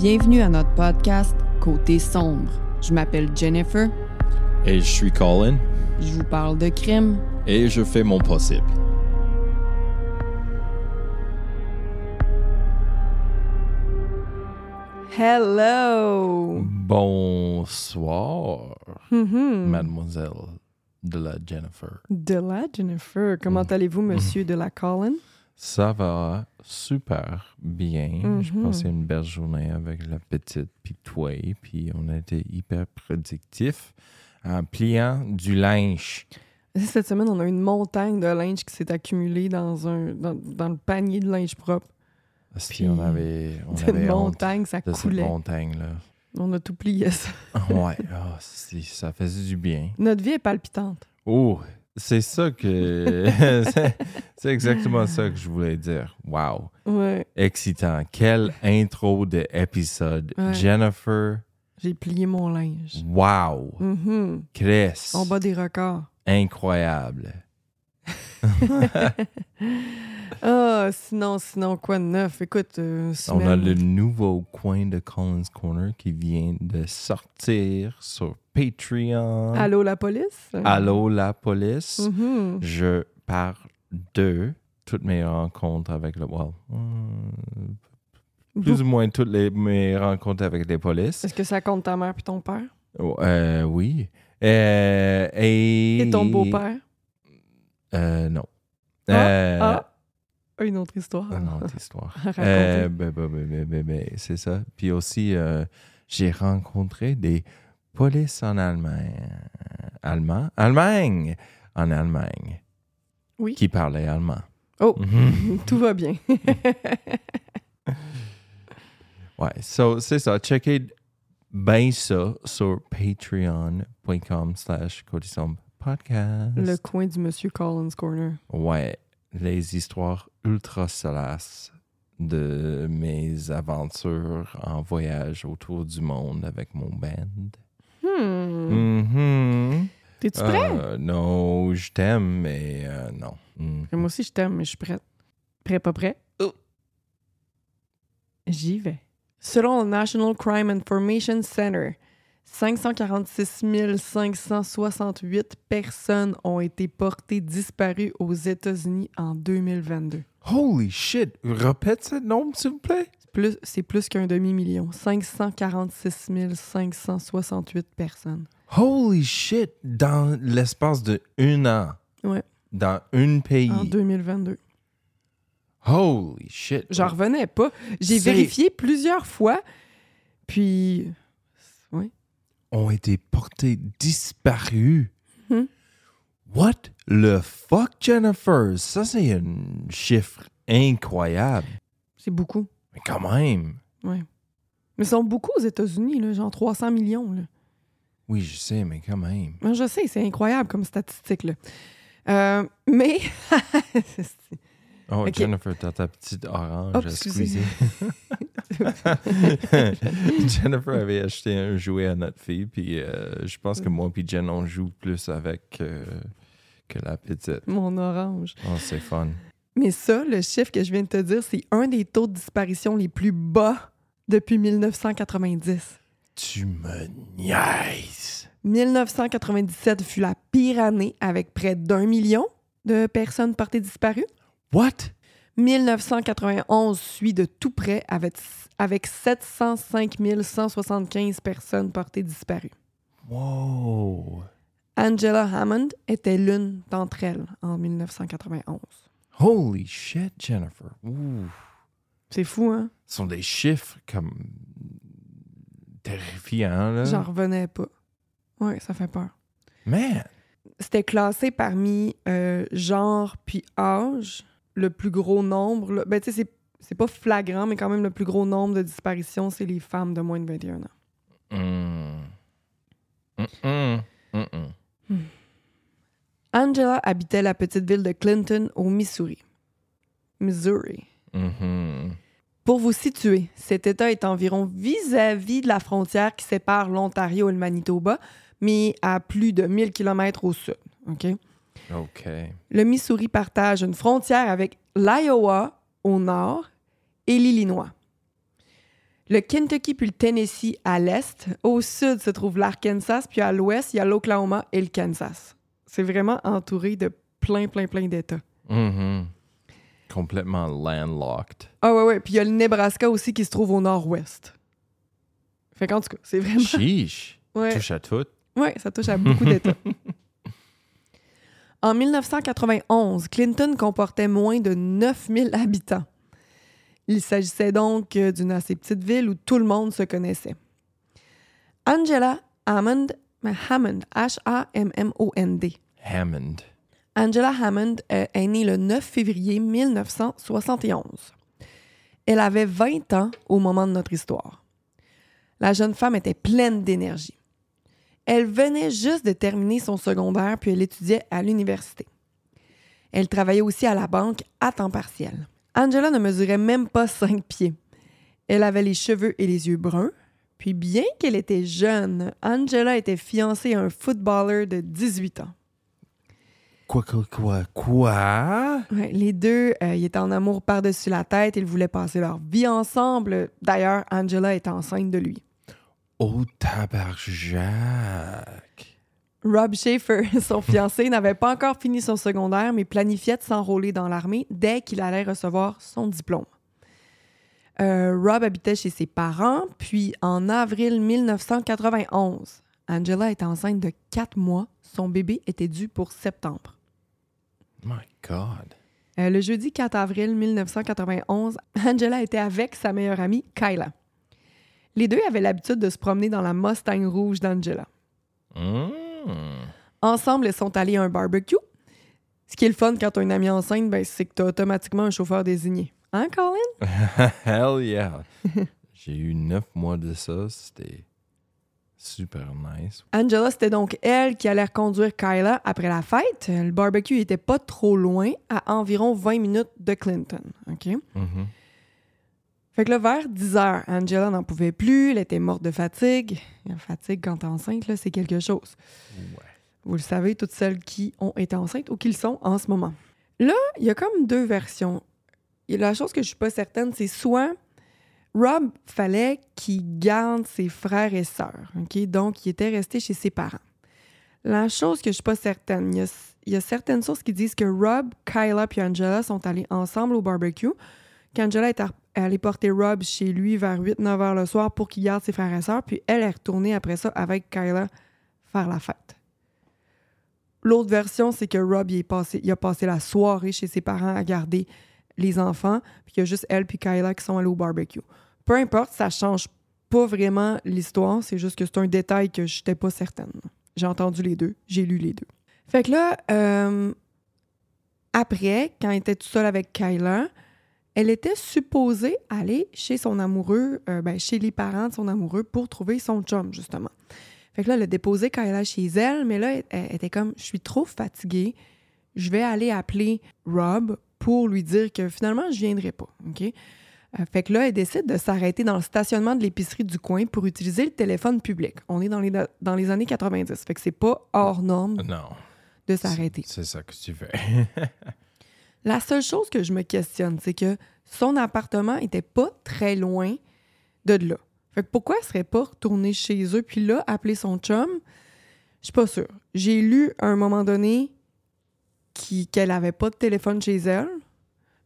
Bienvenue à notre podcast Côté sombre. Je m'appelle Jennifer. Et je suis Colin. Je vous parle de crime. Et je fais mon possible. Hello! Bonsoir, Mhm. mademoiselle de la Jennifer. De la Jennifer. Comment allez-vous, monsieur de la Colin? Ça va super bien. Je Mhm. passé une belle journée avec la petite puis toi, puis on a été hyper productifs en pliant du linge. Cette semaine, on a une montagne de linge qui s'est accumulée dans, un, dans, dans le panier de linge propre. Si on avait, on avait honte montagne, ça de cette coulait. montagne-là. On a tout plié ça. ouais, ah, si, ça faisait du bien. Notre vie est palpitante. Oh, c'est ça que. c'est- exactement ça que je voulais dire. Wow. Ouais. Excitant. Quelle intro d'épisode. Ouais. Jennifer, J'ai plié mon linge. wow. Mhm. Chris, On bat des records. incroyable. Ah, sinon, sinon, quoi de neuf? Écoute, euh, On a le nouveau coin de Collins Corner qui vient de sortir sur Patreon. Allô, la police? Allô, la police. Mhm. Je parle de toutes mes rencontres avec le. Well, hmm, plus ou moins toutes les, mes rencontres avec les polices. Est-ce que ça compte ta mère puis ton père? Euh, oui. Euh, et. Et ton beau-père? Euh, non. Ah, ah. Une autre histoire. Une autre histoire. Ben, ben, ben, ben, ben, ben, c'est ça. Puis aussi, j'ai rencontré des polices en Allemagne. Allemand? Allemagne! En Allemagne. Oui. Qui parlaient allemand. Oh, Mhm. tout va bien. Ouais, so, c'est ça. Checkez bien ça sur patreon.com slash podcast. Le coin du Monsieur Collins Corner. Ouais, les histoires ultra salaces de mes aventures en voyage autour du monde avec mon band. Hmm. Mhm. T'es-tu prêt? Euh, non, je t'aime, mais euh, non. Mhm. Moi aussi, je t'aime, mais je suis prête. Prêt, pas prêt? Oh. J'y vais. Selon le National Crime Information Center, 546 568 personnes ont été portées disparues aux États-Unis en 2022. Holy shit! Répète ce nombre, s'il vous plaît. C'est plus, c'est plus qu'un demi-million. 546 568 personnes. Holy shit! Dans l'espace de un an. Ouais. Dans un pays. En 2022. Holy shit! J'en revenais pas. J'ai vérifié plusieurs fois, puis... Oui. ont été portés disparus. Hmm. What le fuck, Jennifer? Ça, c'est un chiffre incroyable. C'est beaucoup. Mais quand même. Ouais. Mais ils sont beaucoup aux États-Unis, là, genre 300 millions. Là. Oui, je sais, mais quand même. Moi, je sais, c'est incroyable comme statistique. Là. Euh, mais. Oh. Jennifer, t'as ta petite orange Oh, à squeezer. Jennifer avait acheté un jouet à notre fille, puis euh, je pense que moi puis Jen, on joue plus avec euh, que la petite. Mon orange. Oh, c'est fun. Mais ça, le chiffre que je viens de te dire, c'est un des taux de disparition les plus bas depuis 1990. Tu me niaises. 1997 fut la pire année avec près d'un million de personnes portées disparues. What? 1991 suit de tout près avec, avec 705 175 personnes portées disparues. Wow. Angela Hammond était l'une d'entre elles en 1991. Holy shit, Jennifer. C'est fou, hein? Ce sont des chiffres comme terrifiants, là. J'en revenais pas. Ouais, ça fait peur. Man. C'était classé parmi euh, genre puis âge, le plus gros nombre. là. Ben, tu sais, c'est- c'est pas flagrant, mais quand même, le plus gros nombre de disparitions, c'est les femmes de moins de 21 ans. Mm. Mm-mm. Mm-mm. Angela habitait la petite ville de Clinton, au Missouri. Missouri. Mhm. Pour vous situer, cet État est environ vis-à-vis de la frontière qui sépare l'Ontario et le Manitoba, mais à plus de 1000 km au sud. OK? OK. Le Missouri partage une frontière avec l'Iowa au nord et l'Illinois. Le Kentucky puis le Tennessee à l'est. Au sud se trouve l'Arkansas, puis à l'ouest, il y a l'Oklahoma et le Kansas. C'est vraiment entouré de plein, plein, plein d'États. Mhm. Complètement landlocked. Ah ouais, ouais. Puis il y a le Nebraska aussi qui se trouve au nord-ouest. Fait qu'en tout cas, c'est vraiment... Chiche. Ouais. Touche à tout. Oui, ça touche à beaucoup d'États. En 1991, Clinton comportait moins de 9000 habitants. Il s'agissait donc euh, d'une assez petite ville où tout le monde se connaissait. Angela Hammond, Hammond, H-A-M-M-O-N-D. Hammond. Angela Hammond euh, est née le 9 février 1971. Elle avait 20 ans au moment de notre histoire. La jeune femme était pleine d'énergie. Elle venait juste de terminer son secondaire puis elle étudiait à l'université. Elle travaillait aussi à la banque à temps partiel. Angela ne mesurait même pas 5 pieds. Elle avait les cheveux et les yeux bruns. Puis bien qu'elle était jeune, Angela était fiancée à un footballeur de 18 ans. Quoi, quoi, quoi, quoi? Ouais, les deux, euh, ils étaient en amour par-dessus la tête. Ils voulaient passer leur vie ensemble. D'ailleurs, Angela est enceinte de lui. Oh, tabarjac. Rob Schaefer, son fiancé, n'avait pas encore fini son secondaire, mais planifiait de s'enrôler dans l'armée dès qu'il allait recevoir son diplôme. Euh, Rob habitait chez ses parents, puis en avril 1991, Angela est enceinte de quatre mois. Son bébé était dû pour septembre. My God. Euh, le jeudi 4 avril 1991, Angela était avec sa meilleure amie, Kyla. Les deux avaient l'habitude de se promener dans la Mustang rouge d'Angela. Mm. Ensemble, ils sont allés à un barbecue. Ce qui est le fun quand tu as une amie enceinte, ben, c'est que tu as automatiquement un chauffeur désigné. Hein, Colin? Hell yeah. J'ai eu neuf mois de ça. C'était super nice. Angela, c'était donc elle qui allait conduire Kyla après la fête. Le barbecue était pas trop loin, à environ 20 minutes de Clinton. OK? Mhm. Fait que là, vers 10 heures, Angela n'en pouvait plus, elle était morte de fatigue. La fatigue quand t'es enceinte, là, c'est quelque chose. Ouais. Vous le savez, toutes celles qui ont été enceintes ou qui le sont en ce moment. Là, il y a comme deux versions. La chose que je suis pas certaine, c'est soit Rob fallait qu'il garde ses frères et sœurs, OK? Donc, il était resté chez ses parents. La chose que je suis pas certaine, il y a, certaines sources qui disent que Rob, Kyla et Angela sont allés ensemble au barbecue, qu'Angela est allée porter Rob chez lui vers 8-9 heures le soir pour qu'il garde ses frères et sœurs, puis elle est retournée après ça avec Kyla faire la fête. L'autre version, c'est que Rob a passé la soirée chez ses parents à garder les enfants, puis qu'il y a juste elle puis Kyla qui sont allés au barbecue. Peu importe, ça change pas vraiment l'histoire, c'est juste que c'est un détail que je n'étais pas certaine. J'ai entendu les deux, j'ai lu les deux. Fait que là, euh, après, quand elle était toute seule avec Kyla, elle était supposée aller chez son amoureux, euh, ben, chez les parents de son amoureux pour trouver son chum, justement. Fait que là, elle a déposé Kyla chez elle, mais là, elle, elle était comme Je suis trop fatiguée, je vais aller appeler Rob pour lui dire que finalement, je viendrai pas. OK? Euh, fait que là, elle décide de s'arrêter dans le stationnement de l'épicerie du coin pour utiliser le téléphone public. On est dans les, dans les années 90. Fait que c'est pas hors norme Non. de s'arrêter. C'est ça que tu fais. La seule chose que je me questionne, c'est que son appartement était pas très loin de là. Fait que pourquoi elle serait pas retournée chez eux puis là, appeler son chum? Je suis pas sûre. J'ai lu à un moment donné qu'elle avait pas de téléphone chez elle.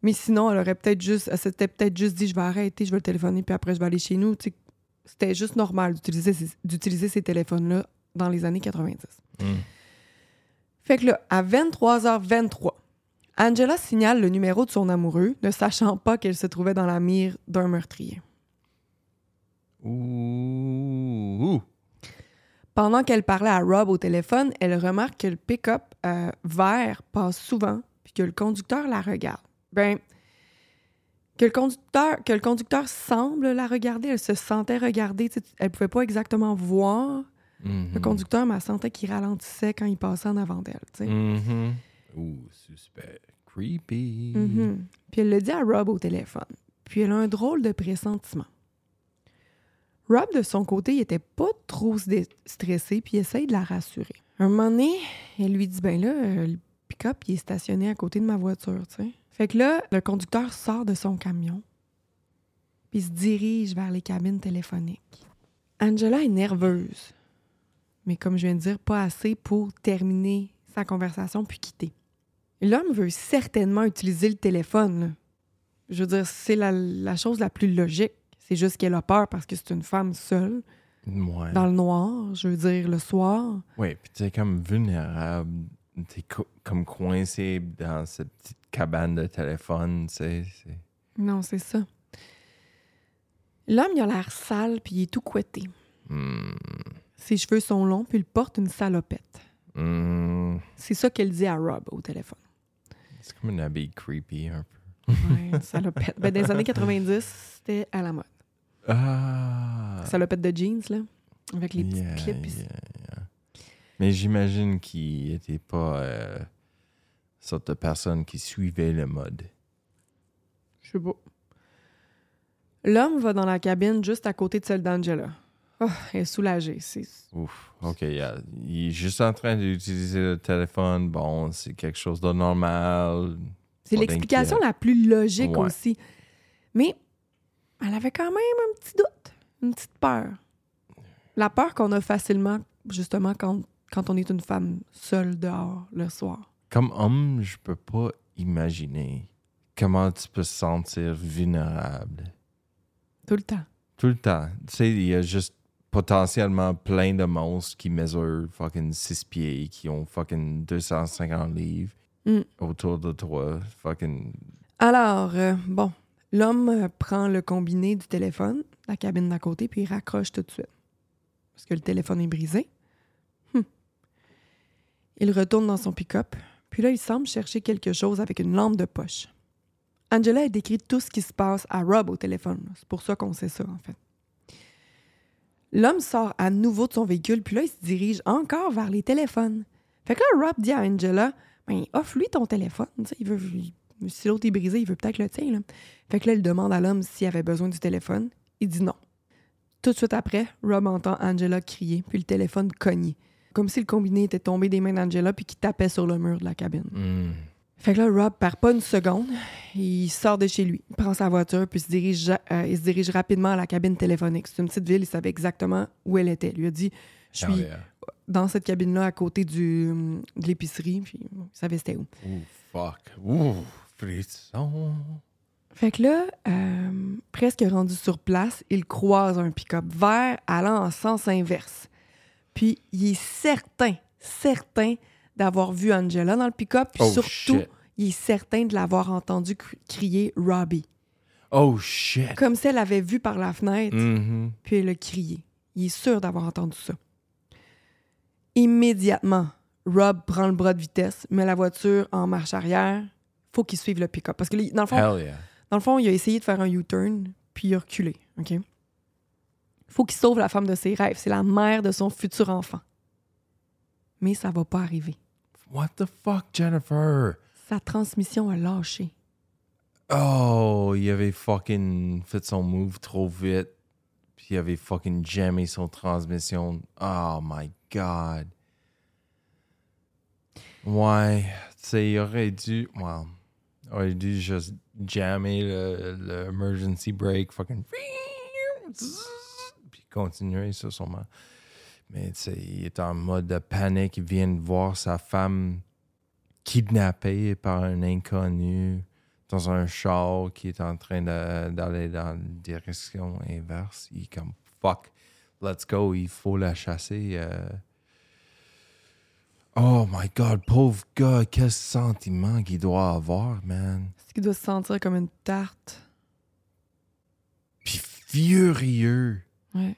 Mais sinon, elle aurait peut-être juste, elle s'était peut-être juste dit, je vais arrêter, je vais le téléphoner, puis après, je vais aller chez nous. C'était juste normal d'utiliser ces, d'utiliser ces téléphones-là dans les années 90. Mm. Fait que là, à 23h23, Angela signale le numéro de son amoureux, ne sachant pas qu'elle se trouvait dans la mire d'un meurtrier. Ouh. ouh. Pendant qu'elle parlait à Rob au téléphone, elle remarque que le pick-up euh, vert passe souvent, puis que le conducteur la regarde. Ben, que le conducteur, que le conducteur semble la regarder, elle se sentait regarder, elle pouvait pas exactement voir le conducteur, mais elle sentait qu'il ralentissait quand il passait en avant d'elle. Mhm. Ouh, suspect. Creepy. Mhm. Puis elle le dit à Rob au téléphone. Puis elle a un drôle de pressentiment. Rob, de son côté, il était pas trop stressé, puis il essaye de la rassurer. Un moment donné, elle lui dit Ben là, euh, le pick-up, il est stationné à côté de ma voiture, tu sais. Fait que là, le conducteur sort de son camion, puis se dirige vers les cabines téléphoniques. Angela est nerveuse, mais comme je viens de dire, pas assez pour terminer sa conversation puis quitter. L'homme veut certainement utiliser le téléphone. là. Je veux dire, c'est la, la chose la plus logique. C'est juste qu'elle a peur parce que c'est une femme seule, Ouais. dans le noir, je veux dire, le soir. Ouais, puis t'es comme vulnérable. T'es co- comme coincé dans cette petite cabane de téléphone, tu sais. Non, c'est ça. L'homme, il a l'air sale puis il est tout couetté. Hmm. Ses cheveux sont longs puis il porte une salopette. Hmm. C'est ça qu'elle dit à Rob au téléphone. C'est comme un habit creepy un peu. Ouais, une salopette. Ben, dans les années 90, c'était à la mode. Ah! Salopette de jeans, là, avec les petites Yeah, clips. ici. yeah, yeah. Mais j'imagine qu'il était pas euh, sorte de personne qui suivait le mode. Je sais pas. L'homme va dans la cabine juste à côté de celle d'Angela. Oh, elle est soulagée. C'est... Ouf, ok, yeah. il est juste en train d'utiliser le téléphone. Bon, c'est quelque chose de normal. C'est l'explication la plus logique Ouais. aussi. Mais elle avait quand même un petit doute, une petite peur. La peur qu'on a facilement, justement, quand, quand on est une femme seule dehors le soir. Comme homme, je peux pas imaginer comment tu peux se sentir vulnérable. Tout le temps. Tout le temps. Tu sais, il y a juste potentiellement plein de monstres qui mesurent fucking 6 pieds, qui ont fucking 250 livres Mm. autour de toi. Fucking. Alors, euh, bon, l'homme euh, prend le combiné du téléphone, la cabine d'à côté, puis il raccroche tout de suite. Parce que le téléphone est brisé. Il retourne dans son pick-up, puis là, il semble chercher quelque chose avec une lampe de poche. Angela a décrit tout ce qui se passe à Rob au téléphone. C'est pour ça qu'on sait ça, en fait. L'homme sort à nouveau de son véhicule, puis là, il se dirige encore vers les téléphones. Fait que là, Rob dit à Angela, ben, offre-lui ton téléphone. Il veut, si l'autre est brisé, il veut peut-être le tien. Fait que là, il demande à l'homme s'il avait besoin du téléphone. Il dit non. Tout de suite après, Rob entend Angela crier, puis le téléphone cogner. Comme si le combiné était tombé des mains d'Angela puis qu'il tapait sur le mur de la cabine. Mm. Fait que là, Rob perd pas une seconde. Il sort de chez lui, prend sa voiture, puis se dirige, euh, il se dirige rapidement à la cabine téléphonique. C'est une petite ville, il savait exactement où elle était. Il lui a dit Je Oh, suis yeah. dans cette cabine-là à côté du, hum, de l'épicerie, puis il savait c'était où. Ouh, fuck. Ouh, frisson. Fait que là, euh, presque rendu sur place, il croise un pick-up vert allant en sens inverse. Puis il est certain, certain d'avoir vu Angela dans le pick-up, puis Oh, surtout, shit. il est certain de l'avoir entendu cri- crier Robbie. Oh shit. Comme si elle avait vu par la fenêtre, Mhm. puis elle a crié. Il est sûr d'avoir entendu ça. Immédiatement, Rob prend le bras de vitesse, met la voiture en marche arrière. Faut qu'il suive le pick-up. Parce que dans le fond, yeah. dans le fond, il a essayé de faire un U-turn, puis il a reculé. OK? Faut qu'il sauve la femme de ses rêves. C'est la mère de son futur enfant. Mais ça va pas arriver. What the fuck, Jennifer? Sa transmission a lâché. Oh, il avait fucking fait son move trop vite. Puis il avait fucking jammé son transmission. Oh my god. Ouais, tu sais, il aurait dû. Well, il aurait dû juste jammer le, le emergency brake, fucking. Continuer ça sûrement. Mais tu sais, il est en mode de panique. Il vient de voir sa femme kidnappée par un inconnu dans un char qui est en train d'aller dans la direction inverse. Il est comme fuck, let's go, il faut la chasser. euh. Oh my god, pauvre gars, quel sentiment qu'il doit avoir, man. Est-ce qu'il doit se sentir comme une tarte? Puis furieux Ouais.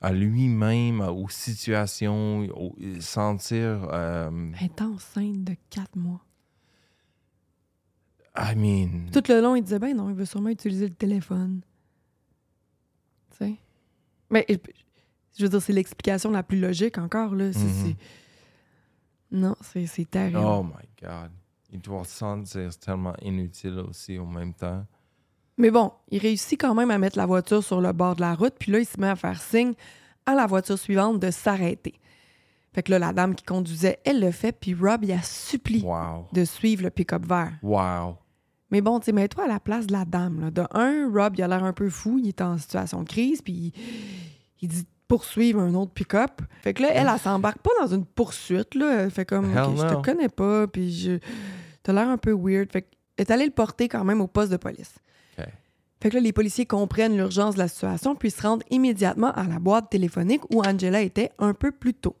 À lui-même, aux situations, au- sentir. euh, Elle est enceinte de quatre mois. I mean. Tout le long, il disait, ben non, il veut sûrement utiliser le téléphone. Tu sais? Mais je veux dire, c'est l'explication la plus logique encore, là. C'est- Mhm. c'est- Non, c'est c'est terrible. Oh my God. Il doit se sentir tellement inutile aussi en même temps. Mais bon, il réussit quand même à mettre la voiture sur le bord de la route, puis là, il se met à faire signe à la voiture suivante de s'arrêter. Fait que là, la dame qui conduisait, elle le fait, puis Rob, il a supplié Wow. de suivre le pick-up vert. Wow. Mais bon, tu sais, mets-toi à la place de la dame. Là. De un, Rob, il a l'air un peu fou, il est en situation de crise, puis il, il dit poursuivre un autre pick-up. Fait que là, elle, elle, s'embarque pas dans une poursuite, là. Elle fait comme, je te connais pas, puis je... t'as l'air un peu weird. Fait qu'elle est allée le porter quand même au poste de police. Fait que là, les policiers comprennent l'urgence de la situation, puis se rendent immédiatement à la boîte téléphonique où Angela était un peu plus tôt.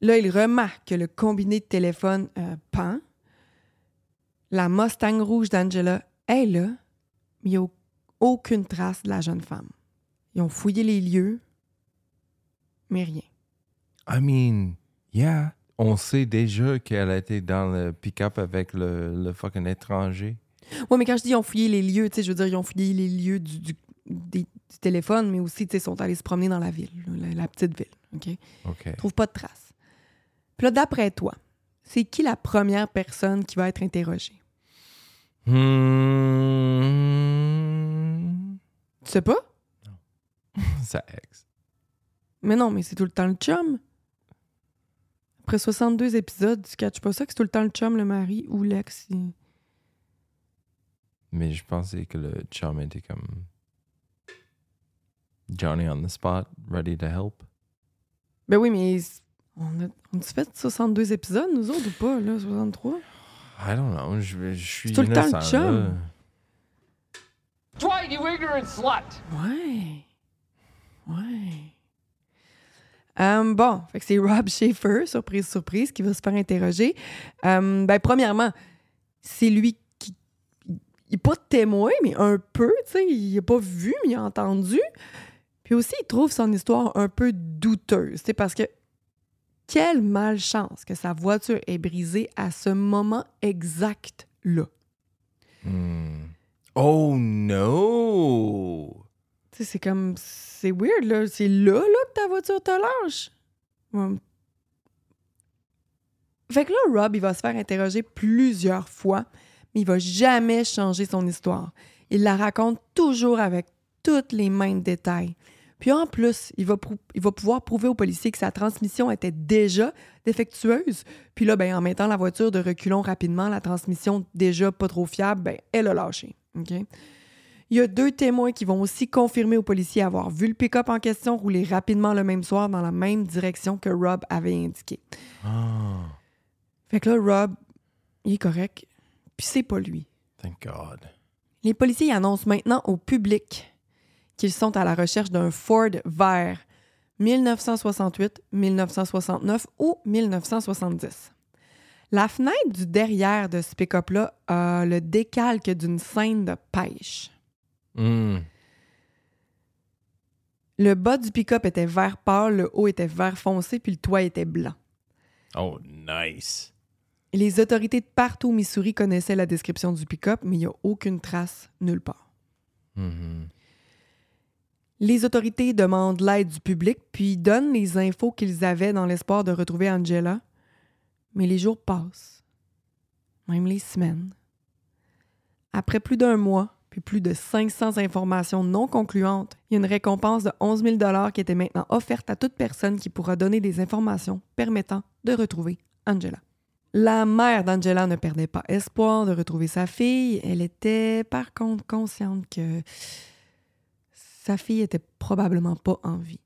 Là, ils remarquent que le combiné de téléphone euh, pend. La Mustang rouge d'Angela est là, mais il n'y a au- aucune trace de la jeune femme. Ils ont fouillé les lieux, mais rien. I mean, yeah. On sait déjà qu'elle a dans le pick-up avec le fucking étranger. Oui, mais quand je dis ils ont fouillé les lieux, tu sais, je veux dire, ils ont fouillé les lieux du, du- des- du téléphone, mais aussi, tu sais, ils sont allés se promener dans la ville, la, la petite ville, OK? OK. trouve pas de traces. Puis là, d'après toi, c'est qui la première personne qui va être interrogée? Hmm. Tu sais pas? Sa ex. Mais non, mais c'est tout le temps le chum. Après 62 épisodes, tu catches pas ça que c'est tout le temps le chum, le mari ou l'ex. il- Mais je pensais que le chum était comme Johnny on the spot, ready to help. Ben oui, mais on a, on a fait 62 épisodes, nous autres, ou pas, là, 63? I don't know. Je, je suis tout le temps le innocent, chum. là. Dwight, you ignorant slut! Ouais. Ouais. Euh, bon, fait que c'est Rob Schaefer, surprise, surprise, qui va se faire interroger. Euh, ben, premièrement, c'est lui qui. Il n'est pas témoin, mais un peu, tu sais. Il n'a pas vu, mais il a entendu. Puis aussi, il trouve son histoire un peu douteuse, tu sais, parce que quelle malchance que sa voiture est brisée à ce moment exact-là. Hmm. Oh no! Tu sais, c'est comme. C'est weird, là. C'est là, là, que ta voiture te lâche. Fait que là, Rob, il va se faire interroger plusieurs fois, mais il va jamais changer son histoire. Il la raconte toujours avec tous les mêmes détails. Puis en plus, il va, il va pouvoir prouver aux policiers que sa transmission était déjà défectueuse. Puis là, ben, en mettant la voiture de reculons rapidement, la transmission déjà pas trop fiable, ben, elle a lâché. OK? Il y a deux témoins qui vont aussi confirmer aux policiers avoir vu le pick-up en question rouler rapidement le même soir dans la même direction que Rob avait indiqué. Ah, Fait que là, Rob, il est correct, puis c'est pas lui. thank God. Les policiers annoncent maintenant au public qu'ils sont à la recherche d'un Ford vert 1968, 1969 ou 1970. La fenêtre du derrière de ce pick-up-là a le décalque d'une scène de pêche. Hmm. Le bas du pick-up était vert pâle, le haut était vert foncé, puis le toit était blanc. Oh, nice. Les autorités de partout au Missouri connaissaient la description du pick-up, mais il n'y a aucune trace nulle part. Mhm. Les autorités demandent l'aide du public, puis donnent les infos qu'ils avaient dans l'espoir de retrouver Angela. Mais les jours passent, même les semaines. Après plus d'un mois, puis plus de 500 informations non concluantes, il y a une récompense de 11 000 qui était maintenant offerte à toute personne qui pourra donner des informations permettant de retrouver Angela. La mère d'Angela ne perdait pas espoir de retrouver sa fille. Elle était par contre consciente que sa fille était probablement pas en vie.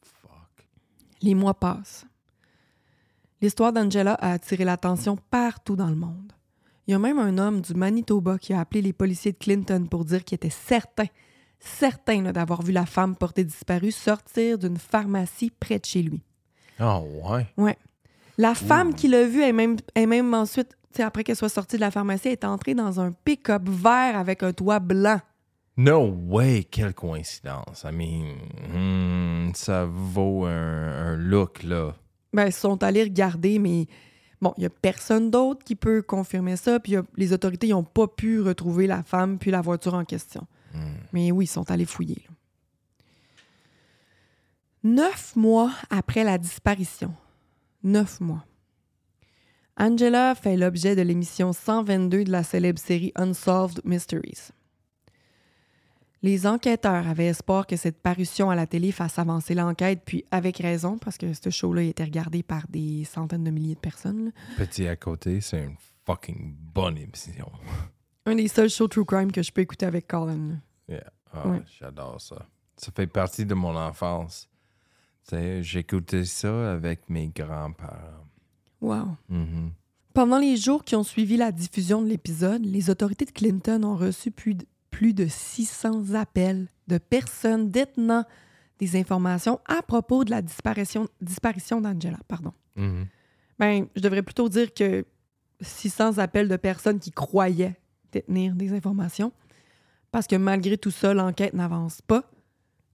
Fuck. Les mois passent. L'histoire d'Angela a attiré l'attention partout dans le monde. Il y a même un homme du Manitoba qui a appelé les policiers de Clinton pour dire qu'il était certain, certain d'avoir vu la femme portée disparue sortir d'une pharmacie près de chez lui. Oh, ouais. Ouais. La femme qui l'a vue est même, est même ensuite, après qu'elle soit sortie de la pharmacie, elle est entrée dans un pick-up vert avec un toit blanc. No way, quelle coïncidence. I mean, hmm, ça vaut un, un look, là. Ben, ils sont allés regarder, mais bon, il n'y a personne d'autre qui peut confirmer ça. Puis a- les autorités n'ont pas pu retrouver la femme puis la voiture en question. Mais oui, ils sont allés fouiller. là. Neuf mois après la disparition, neuf mois, Angela fait l'objet de l'émission 122 de la célèbre série Unsolved Mysteries. Les enquêteurs avaient espoir que cette parution à la télé fasse avancer l'enquête, puis avec raison, parce que ce show-là été regardé par des centaines de milliers de personnes. là. Petit à côté, c'est une fucking bonne émission. Un des seuls shows true crime que je peux écouter avec Colin. Yeah. Ah, Ouais. J'adore ça. Ça fait partie de mon enfance. J'écoutais ça avec mes grands-parents. Wow. Mhm. Pendant les jours qui ont suivi la diffusion de l'épisode, les autorités de Clinton ont reçu plus de, plus de 600 appels de personnes détenant des informations à propos de la disparition, disparition d'Angela. Pardon. Mhm. Ben, je devrais plutôt dire que 600 appels de personnes qui croyaient détenir des informations. Parce que malgré tout ça, l'enquête n'avance pas.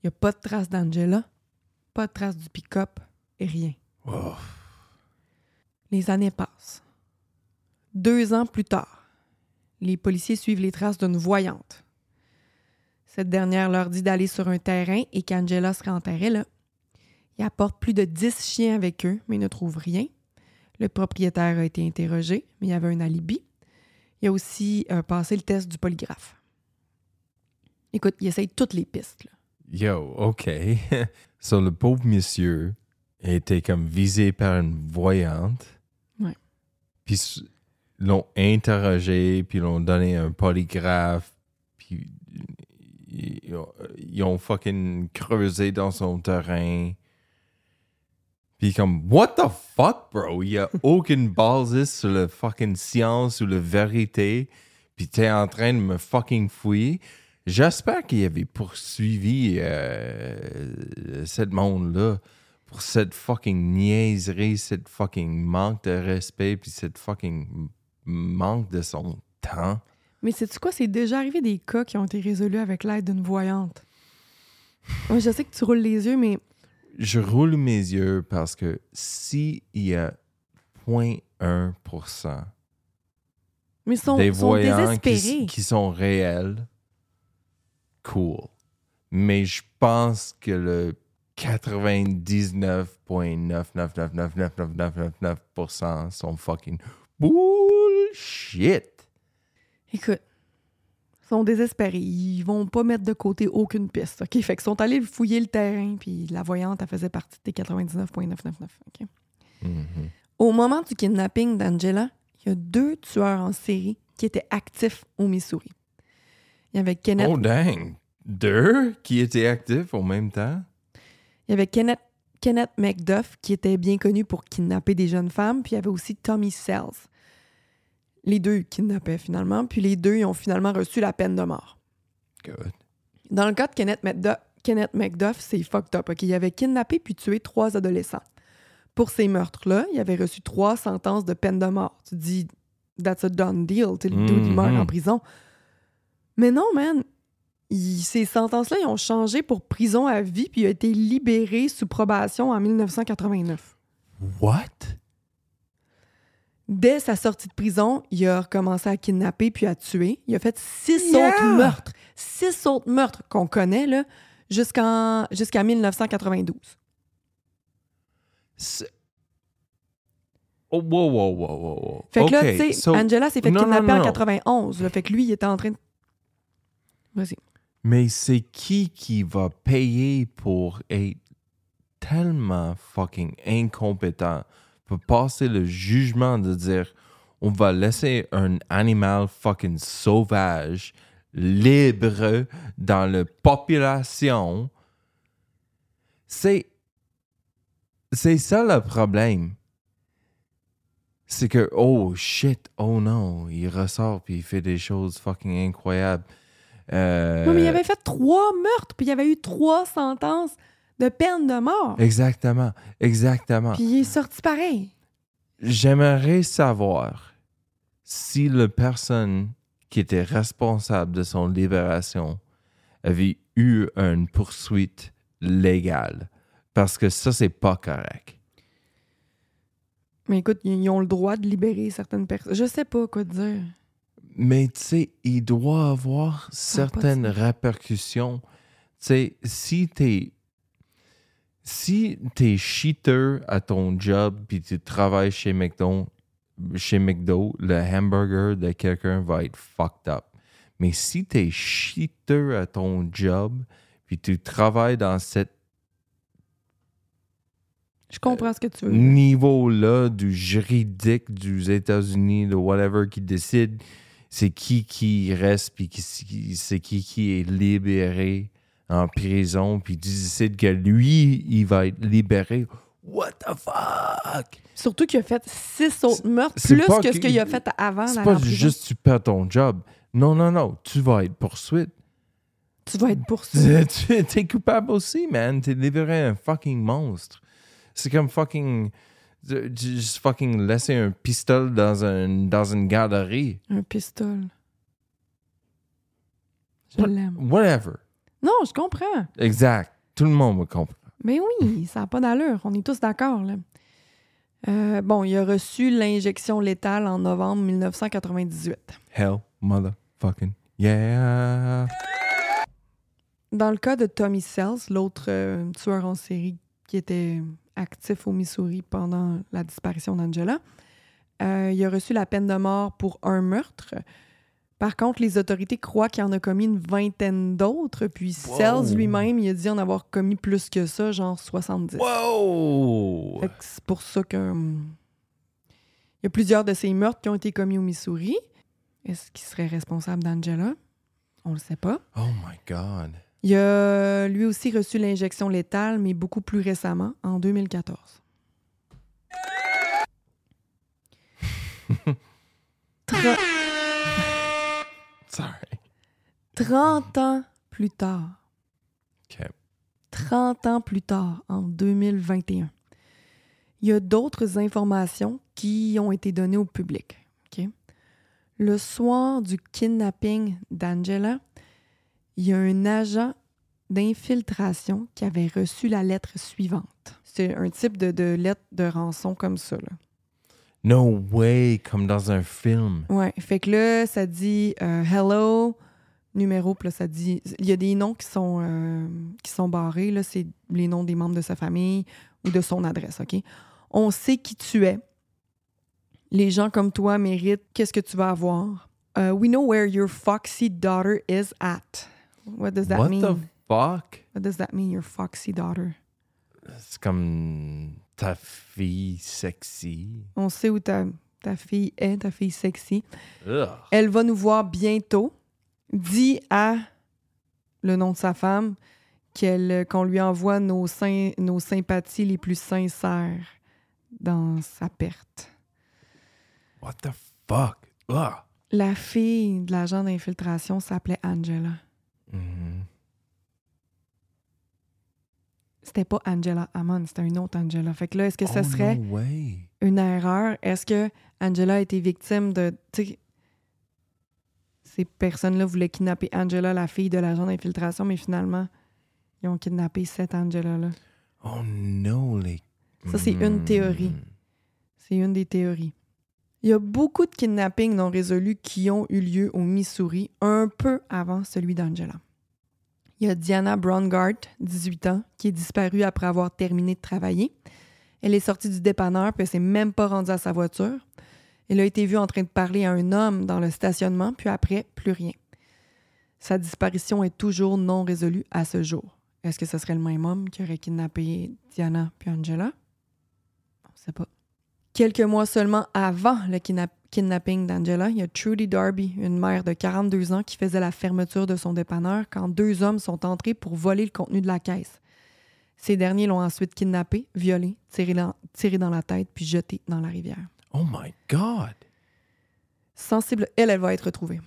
Il n'y a pas de trace d'Angela, pas de trace du pick-up et rien. Oh. Les années passent. Deux ans plus tard, les policiers suivent les traces d'une voyante. Cette dernière leur dit d'aller sur un terrain et qu'Angela serait enterrée là. Ils apportent plus de 10 chiens avec eux, mais ne trouvent rien. Le propriétaire a été interrogé, mais il y avait un alibi. Il a aussi euh, passé le test du polygraphe. Écoute, il essaye toutes les pistes. là. Yo, OK. so, le pauvre monsieur était comme visé par une voyante. Ouais. Puis l'ont interrogé, puis l'ont donné un polygraphe, puis ils ont, ils ont fucking creusé dans son terrain. Puis comme, what the fuck, bro? Il y a aucune base sur la fucking science ou la vérité. Puis t'es en train de me fucking fouiller. J'espère qu'il avait poursuivi euh, cette monde-là pour cette fucking niaiserie, cette fucking manque de respect, puis cette fucking manque de son temps. Mais sais-tu quoi? C'est déjà arrivé des cas qui ont été résolus avec l'aide d'une voyante. Moi, je sais que tu roules les yeux, mais Je roule mes yeux parce que s'il y a 0.1% mais sont, des sont voyants qui, qui sont réels, cool. Mais je pense que le 99.999999999% sont fucking bullshit. Écoute, ils sont désespérés. Ils vont pas mettre de côté aucune piste. OK? Fait qu'ils sont allés fouiller le terrain, puis la voyante, elle faisait partie des 99,999. OK? Mhm. Au moment du kidnapping d'Angela, il y a deux tueurs en série qui étaient actifs au Missouri. Il y avait Kenneth, Oh dang! Deux qui étaient actifs en même temps? il y avait Kenneth, Kenneth McDuff, qui était bien connu pour kidnapper des jeunes femmes, puis il y avait aussi Tommy Sells. Les deux kidnappaient finalement, puis les deux ils ont finalement reçu la peine de mort. Good. Dans le cas de Kenneth McDuff, Kenneth McDuff, c'est fucked up. ok? Il avait kidnappé puis tué trois adolescents. Pour ces meurtres-là, il avait reçu trois sentences de peine de mort. Tu te dis, that's a done deal. Tu sais, le dude, il meurt en prison. Mais non, man. Il- ces sentences-là, ils ont changé pour prison à vie puis il a été libéré sous probation en 1989. What? Dès sa sortie de prison, il a recommencé à kidnapper puis à tuer. Il a fait six Yeah! autres meurtres. Six autres meurtres qu'on connaît, là, jusqu'en, jusqu'à 1992. C'est- Oh, wow, wow, wow, wow. Fait que là, tu sais, so- Angela s'est fait Non, kidnapper non, en non. 91. là. fait que lui, il était en train de. Vas-y. Mais c'est qui qui va payer pour être tellement fucking incompétent? Pour passer le jugement de dire on va laisser un animal fucking sauvage libre dans la population. C'est c'est ça le problème. c'est que, oh shit, oh non, il ressort puis il fait des choses fucking incroyables. Euh, Non, mais il avait fait trois meurtres, puis il y avait eu trois sentences de peine de mort. Exactement, exactement. Puis il est sorti pareil. J'aimerais savoir si la personne qui était responsable de son libération avait eu une poursuite légale. Parce que ça, c'est pas correct. Mais écoute, ils ont le droit de libérer certaines personnes. Je sais pas quoi te dire. Mais tu sais, il doit avoir certaines répercussions. Tu sais, si t'es. Si t'es cheater à ton job puis tu travailles chez McDo, chez McDo, le hamburger de quelqu'un va être fucked up. Mais si t'es cheater à ton job puis tu travailles dans cette Je comprends ce que tu veux. Niveau-là du juridique des États-Unis, de whatever, qui décide c'est qui qui reste, puis qui- c'est qui qui est libéré en prison, puis tu décides que lui, il va être libéré. What the fuck? Surtout qu'il a fait six autres meurtres, plus que ce qu'il a fait avant C'est pas juste tu perds ton job. Non, non, non. Tu vas être poursuite. Tu vas être poursuivi. tu es coupable aussi, man. T'es libéré un fucking monstre. C'est comme fucking. Juste fucking laisser un pistolet dans, un, dans une garderie. Un pistolet. Je l'aime. Whatever. Non, je comprends. Exact. Tout le monde me comprend. Mais oui, ça n'a pas d'allure. On est tous d'accord. là. Euh, bon, il a reçu l'injection létale en novembre 1998. Hell, motherfucking yeah. Dans le cas de Tommy Sells, l'autre euh, tueur en série qui était actif au Missouri pendant la disparition d'Angela, euh, il a reçu la peine de mort pour un meurtre. Par contre, les autorités croient qu'il en a commis une vingtaine d'autres, puis Sells lui-même, il a dit en avoir commis plus que ça, genre 70. Wow! C'est pour ça que. hum, Il y a plusieurs de ces meurtres qui ont été commis au Missouri. Est-ce qu'il serait responsable d'Angela? On le sait pas. Oh my god. Il a lui aussi reçu l'injection létale, mais beaucoup plus récemment, en 2014. Tre- Sorry. 30 ans plus tard, OK. 30 ans plus tard, en 2021, il y a d'autres informations qui ont été données au public. Le soir du kidnapping d'Angela, il y a un agent d'infiltration qui avait reçu la lettre suivante. C'est un type de, de lettre de rançon comme ça. Là. No way, comme dans un film. Ouais, fait que là, ça dit euh, hello, numéro, puis là, ça dit. Il y a des noms qui sont, euh, qui sont barrés, là, c'est les noms des membres de sa famille ou de son adresse, OK? On sait qui tu es. Les gens comme toi méritent qu'est-ce que tu vas avoir? Uh, we know where your foxy daughter is at. What does that What mean? the fuck? What does that mean, your foxy daughter? C'est comme ta fille sexy. On sait où ta, ta fille est, ta fille sexy. Ugh. Elle va nous voir bientôt. Dis à le nom de sa femme qu'elle, qu'on lui envoie nos, nos sympathies les plus sincères dans sa perte. What the fuck? Ugh. La fille de l'agent d'infiltration s'appelait Angela. C'était pas Angela Hammond, c'était une autre Angela. Fait que là, est-ce que ce Oh, serait No une erreur? Est-ce que Angela a été victime de. ces personnes-là voulaient kidnapper Angela, la fille de l'agent d'infiltration, mais finalement, ils ont kidnappé cette Angela-là? Oh no, les. Ça, c'est une théorie. Mm. C'est une des théories. Il y a beaucoup de kidnappings non résolus qui ont eu lieu au Missouri un peu avant celui d'Angela. Il y a Diana Braungart, 18 ans, qui est disparue après avoir terminé de travailler. Elle est sortie du dépanneur puis elle s'est même pas rendue à sa voiture. Elle a été vue en train de parler à un homme dans le stationnement, puis après, plus rien. Sa disparition est toujours non résolue à ce jour. Est-ce que ce serait le même homme qui aurait kidnappé Diana puis Angela? On sait pas. Quelques mois seulement avant le kidnap- kidnapping d'Angela, il y a Trudy Darby, une mère de 42 ans qui faisait la fermeture de son dépanneur quand deux hommes sont entrés pour voler le contenu de la caisse. Ces derniers l'ont ensuite kidnappée, violée, tirée dans, la tête puis jetée dans la rivière. Oh my God! Sensible, elle, elle va être retrouvée.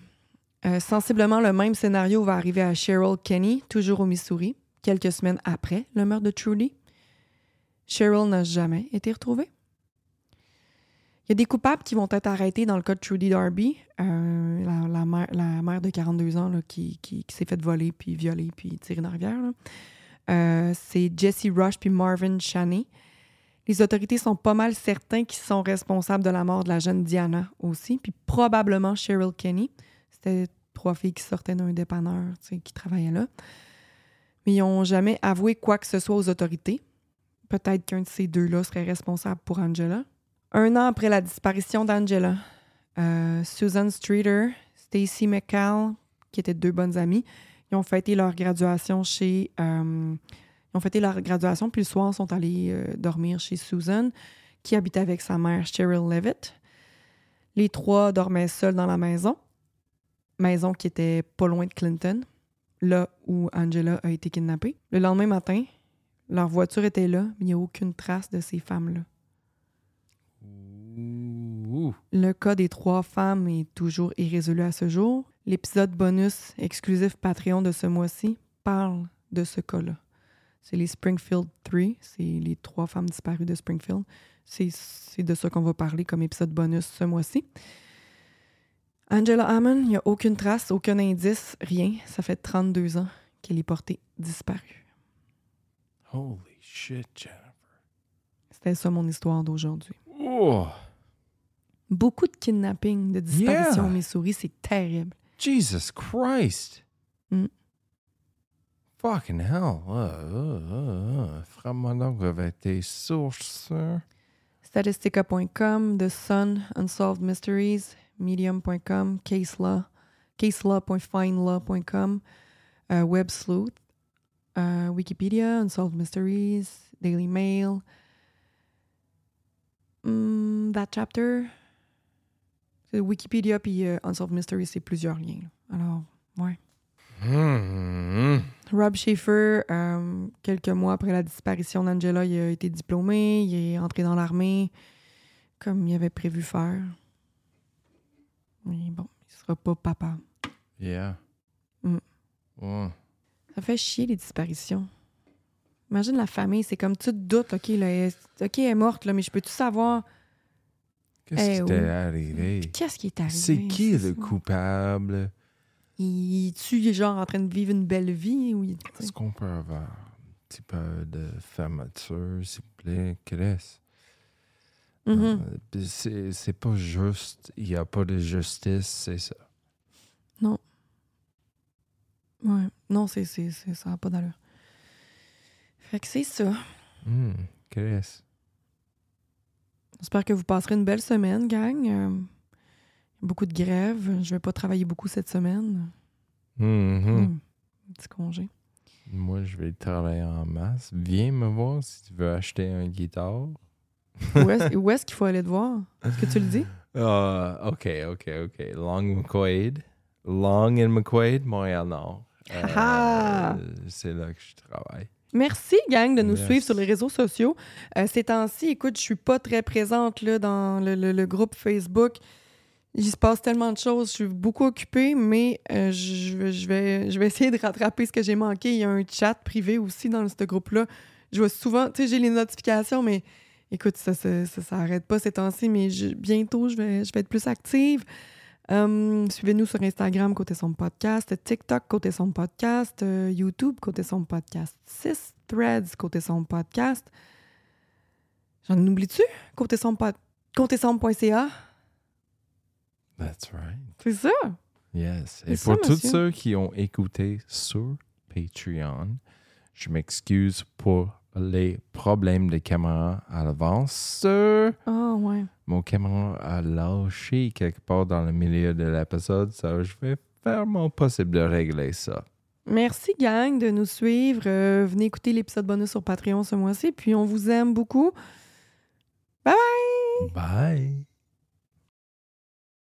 Euh, sensiblement, le même scénario va arriver à Cheryl Kenny, toujours au Missouri, quelques semaines après le meurtre de Trudy. Cheryl n'a jamais été retrouvée. Il y a des coupables qui vont être arrêtés dans le cas de Trudy Darby, euh, la, mère, de 42 ans là, qui, s'est faite voler, puis violer, puis tirer dans la rivière. Euh, C'est Jesse Rush puis Marvin Chaney. Les autorités sont pas mal certains qu'ils sont responsables de la mort de la jeune Diana aussi, puis probablement Cheryl Kenny. C'était trois filles qui sortaient d'un dépanneur, tu sais, qui travaillaient là. Mais ils n'ont jamais avoué quoi que ce soit aux autorités. Peut-être qu'un de ces deux-là serait responsable pour Angela. Un an après la disparition d'Angela, euh, Susan Streeter, Stacy McCall, qui étaient deux bonnes amies, ils ont fêté leur graduation chez. euh, ils ont fêté leur graduation, puis le soir, sont allés euh, dormir chez Susan, qui habitait avec sa mère Cheryl Levitt. Les trois dormaient seuls dans la maison, maison qui était pas loin de Clinton, là où Angela a été kidnappée. Le lendemain matin, leur voiture était là, mais il n'y a aucune trace de ces femmes-là. Ouh. Le cas des trois femmes est toujours irrésolu à ce jour. L'épisode bonus exclusif Patreon de ce mois-ci parle de ce cas-là. C'est les Springfield 3, c'est les trois femmes disparues de Springfield. C'est c'est de ça qu'on va parler comme épisode bonus ce mois-ci. Angela Hammond, il n'y a aucune trace, aucun indice, rien. Ça fait 32 ans qu'elle est portée disparue. Holy shit, Jennifer. C'était ça mon histoire d'aujourd'hui. Oh, Beaucoup de kidnapping, de disparitions Yeah. au Missouri, c'est terrible. Jesus Christ. Mm. Fucking hell. Uh, uh, uh, uh. Frappe-moi donc avec tes sources. Statistica.com, The Sun, Unsolved Mysteries, Medium.com, Case Law, caselaw.findlaw.com, euh, Web Sleuth, euh, Wikipedia, Unsolved Mysteries, Daily Mail, Hmm, That Chapter? C'est Wikipédia puis euh, Unsolved Mysteries, c'est plusieurs liens. là. Alors, ouais. Hmm. Rob Schaefer, euh, quelques mois après la disparition d'Angela, il a été diplômé, il est entré dans l'armée comme il avait prévu faire. Mais bon, il sera pas papa. Yeah. Mm. Ouais. Ça fait chier les disparitions. Imagine la famille, c'est comme tu te doutes, OK, là, elle, OK, elle est morte, là, mais je peux-tu savoir Qu'est-ce Eh qui t'est oui. arrivé? qu'est-ce qui est arrivé? C'est qui le ça? coupable? Il tue genre en train de vivre une belle vie ou Est-ce qu'on peut avoir un petit peu de fermeture, s'il vous plaît? Qu'est-ce? Mhm. Euh, C'est pas juste. Il n'y a pas de justice, c'est ça. Ouais. Non, c'est, ça n'a pas d'allure. Fait que c'est ça. Qu'est-ce? J'espère que vous passerez une belle semaine, gang. Euh, beaucoup de grèves. Je vais pas travailler beaucoup cette semaine. Hmm. Petit congé. Moi, je vais travailler en masse. Viens me voir si tu veux acheter un guitare. Où est-ce, où est-ce qu'il faut aller te voir? Est-ce que tu le dis? Ah, ok, ok, ok. Long McQuaid. Long and McQuaid, Montréal-Nord. Euh, Ah! c'est là que je travaille. Merci, gang, de nous Yes. suivre sur les réseaux sociaux. Euh, ces temps-ci, écoute, je suis pas très présente là, dans le, le- le groupe Facebook. Il se passe tellement de choses. Je suis beaucoup occupée, mais euh, je, vais- je, vais, je vais essayer de rattraper ce que j'ai manqué. Il y a un chat privé aussi dans ce groupe-là. Je vois souvent, tu sais, j'ai les notifications, mais écoute, ça ça, ça, ça arrête pas ces temps-ci, mais je- bientôt, je vais, je vais être plus active. Hum, Suivez-nous sur Instagram, côté son podcast, TikTok, côté son podcast, euh, YouTube, côté son podcast, 6 threads, côté son podcast. J'en oublie-tu? Côté son son.ca. That's right. C'est ça? Yes. Et pour tous ceux qui ont écouté sur Patreon, je m'excuse pour les problèmes de caméra à l'avance. Ah, ouais. Mon caméra a lâché quelque part dans le milieu de l'épisode, ça je vais faire mon possible de régler ça. Merci, gang, de nous suivre. Euh, venez écouter l'épisode bonus sur Patreon ce mois-ci. Puis on vous aime beaucoup. Bye bye! Bye.